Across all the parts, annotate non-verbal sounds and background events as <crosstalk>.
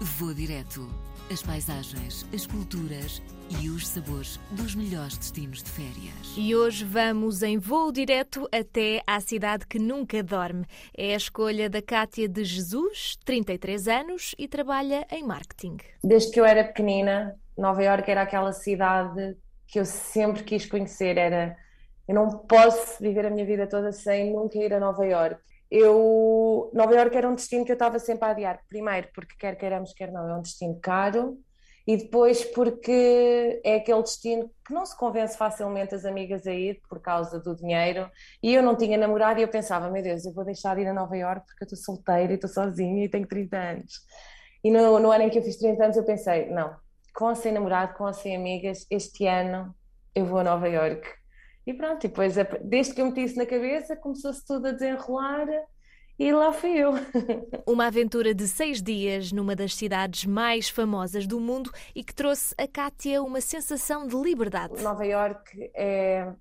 Vou direto. As paisagens, as culturas e os sabores dos melhores destinos de férias. E hoje vamos em voo direto até à cidade que nunca dorme. É a escolha da Cátia de Jesus, 33 anos e trabalha em marketing. Desde que eu era pequenina, Nova Iorque era aquela cidade que eu sempre quis conhecer. Era, eu não posso viver a minha vida toda sem nunca ir a Nova Iorque eu Nova Iorque era um destino que eu estava sempre a adiar. Primeiro, porque quer queiramos, quer não, é um destino caro. E depois porque é aquele destino que não se convence facilmente as amigas a ir por causa do dinheiro. E eu não tinha namorado e eu pensava, meu Deus, eu vou deixar de ir a Nova Iorque porque eu estou solteira e estou sozinha e tenho 30 anos. E no, no ano em que eu fiz 30 anos eu pensei, não, com ou sem namorado, com ou sem amigas, este ano eu vou a Nova Iorque e pronto, e depois, desde que eu meti isso na cabeça, começou-se tudo a desenrolar e lá fui eu. <laughs> Uma aventura de seis dias numa das cidades mais famosas do mundo e que trouxe a Kátia uma sensação de liberdade. Nova York é,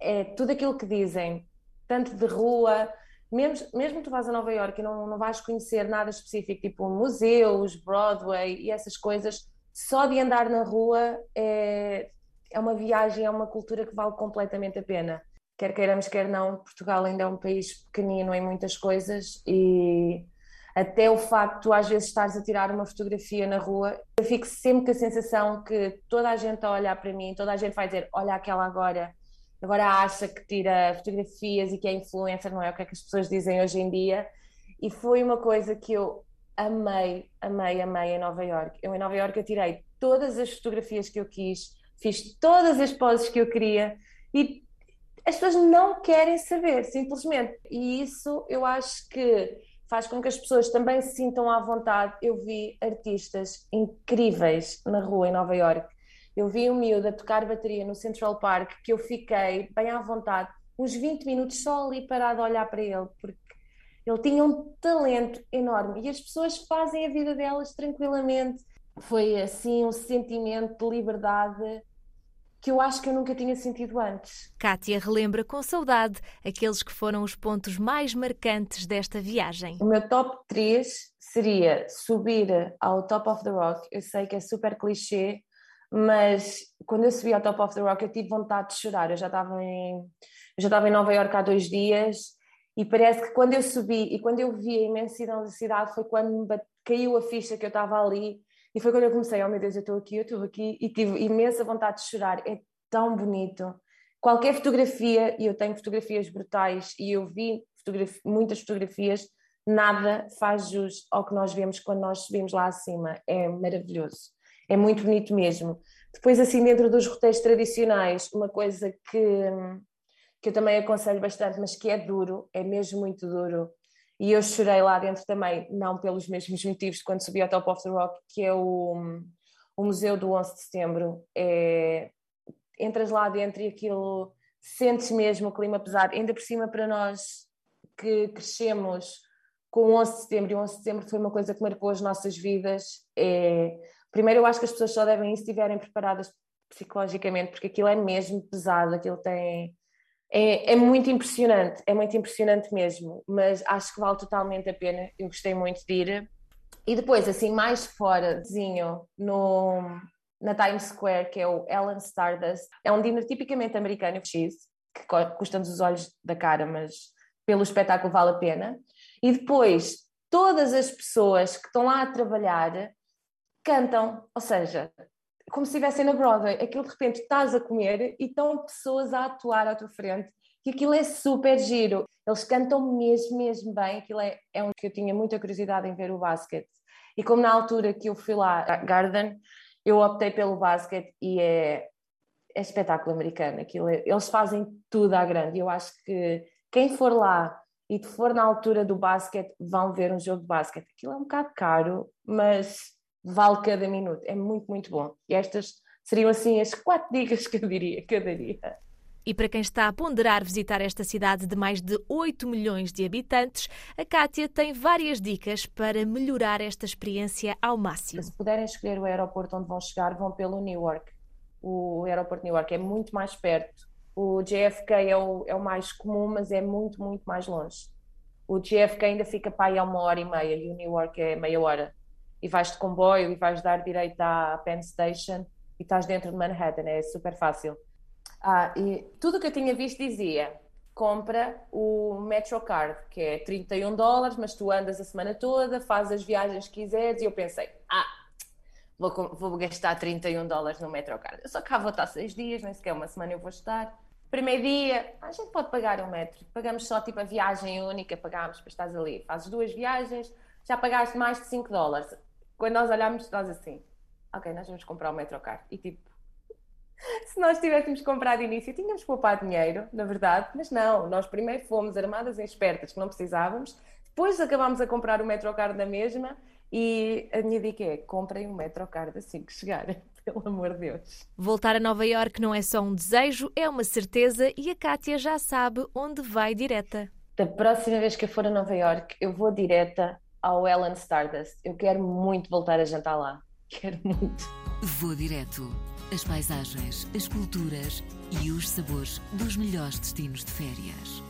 é tudo aquilo que dizem, tanto de rua, mesmo, mesmo tu vais a Nova York e não, não vais conhecer nada específico, tipo museus, Broadway e essas coisas, só de andar na rua é, é uma viagem, é uma cultura que vale completamente a pena. Quer queiramos, quer não, Portugal ainda é um país pequenino em muitas coisas e até o facto às vezes estares a tirar uma fotografia na rua, eu fico sempre com a sensação que toda a gente a olhar para mim, toda a gente vai dizer, olha aquela agora, agora acha que tira fotografias e que é influencer, não é o que é que as pessoas dizem hoje em dia. E foi uma coisa que eu amei, amei, amei em Nova York. Eu em Nova York eu tirei todas as fotografias que eu quis, fiz todas as poses que eu queria e as pessoas não querem saber, simplesmente. E isso eu acho que faz com que as pessoas também se sintam à vontade. Eu vi artistas incríveis na rua em Nova York. Eu vi um miúdo a tocar bateria no Central Park que eu fiquei bem à vontade, uns 20 minutos só ali parado a olhar para ele, porque ele tinha um talento enorme e as pessoas fazem a vida delas tranquilamente. Foi assim um sentimento de liberdade que eu acho que eu nunca tinha sentido antes. Kátia relembra com saudade aqueles que foram os pontos mais marcantes desta viagem. O meu top 3 seria subir ao Top of the Rock. Eu sei que é super clichê, mas quando eu subi ao Top of the Rock eu tive vontade de chorar. Eu já estava em, eu já estava em Nova York há dois dias e parece que quando eu subi e quando eu vi a imensidão da cidade foi quando me caiu a ficha que eu estava ali e foi quando eu comecei, oh meu Deus, eu estou aqui, eu estou aqui, e tive imensa vontade de chorar. É tão bonito. Qualquer fotografia, e eu tenho fotografias brutais, e eu vi muitas fotografias, nada faz jus ao que nós vemos quando nós subimos lá acima. É maravilhoso. É muito bonito mesmo. Depois, assim, dentro dos roteiros tradicionais, uma coisa que, que eu também aconselho bastante, mas que é duro, é mesmo muito duro, e eu chorei lá dentro também, não pelos mesmos motivos de quando subi ao Top of the Rock, que é o, o Museu do 11 de Setembro. É, entras lá dentro e aquilo, sentes mesmo o clima pesado, ainda por cima para nós que crescemos com o 11 de Setembro, e o 11 de Setembro foi uma coisa que marcou as nossas vidas. É, primeiro, eu acho que as pessoas só devem se estiverem preparadas psicologicamente, porque aquilo é mesmo pesado, aquilo tem é, é, muito impressionante, é muito impressionante mesmo, mas acho que vale totalmente a pena. Eu gostei muito de ir. E depois, assim, mais fora, desenho no, na Times Square, que é o Ellen Stardust. É um dinner tipicamente americano, X, que custa-nos os olhos da cara, mas pelo espetáculo vale a pena. E depois, todas as pessoas que estão lá a trabalhar cantam, ou seja, como se estivessem na Broadway, aquilo de repente estás a comer e estão pessoas a atuar à tua frente, e aquilo é super giro. Eles cantam mesmo, mesmo bem, aquilo é, é um que eu tinha muita curiosidade em ver o basquete. E como na altura que eu fui lá a Garden, eu optei pelo basquete e é, é espetáculo americano. Aquilo é, eles fazem tudo à grande. Eu acho que quem for lá e for na altura do basquete, vão ver um jogo de basquete. Aquilo é um bocado caro, mas vale cada minuto, é muito, muito bom. E estas seriam assim as quatro <laughs> dicas que eu diria, que eu daria. E para quem está a ponderar visitar esta cidade de mais de 8 milhões de habitantes, a Kátia tem várias dicas para melhorar esta experiência ao máximo. Se puderem escolher o aeroporto onde vão chegar, vão pelo Newark. O aeroporto de Newark é muito mais perto. O JFK é o, é o mais comum, mas é muito, muito mais longe. O JFK ainda fica para aí a uma hora e meia e o Newark é meia hora. E vais de comboio e vais dar direito à Penn Station e estás dentro de Manhattan, é super fácil. Ah, e tudo o que eu tinha visto dizia compra o Metrocard, que é 31 dólares, mas tu andas a semana toda, fazes as viagens que quiseres, e eu pensei, ah, vou, vou gastar 31 dólares no Metrocard. Eu só cá vou estar seis dias, nem sequer uma semana eu vou estar. Primeiro dia, a gente pode pagar um metro, pagamos só tipo a viagem única, pagamos para estás ali, fazes duas viagens, já pagaste mais de 5 dólares. Quando nós olhamos, nós assim, ok, nós vamos comprar o Metrocard. E tipo, <laughs> se nós tivéssemos comprado de início, tínhamos poupado dinheiro, na verdade, mas não, nós primeiro fomos armadas em espertas que não precisávamos, depois acabámos a comprar o Metrocard da mesma e a minha dica é, comprem um Metrocard assim que chegarem, <laughs> pelo amor de Deus. Voltar a Nova York não é só um desejo, é uma certeza e a Kátia já sabe onde vai direta. Da próxima vez que eu for a Nova York, eu vou direta ao Ellen Stardust. Eu quero muito voltar a jantar lá. <laughs> Quero muito. Vou direto as paisagens, as culturas e os sabores dos melhores destinos de férias.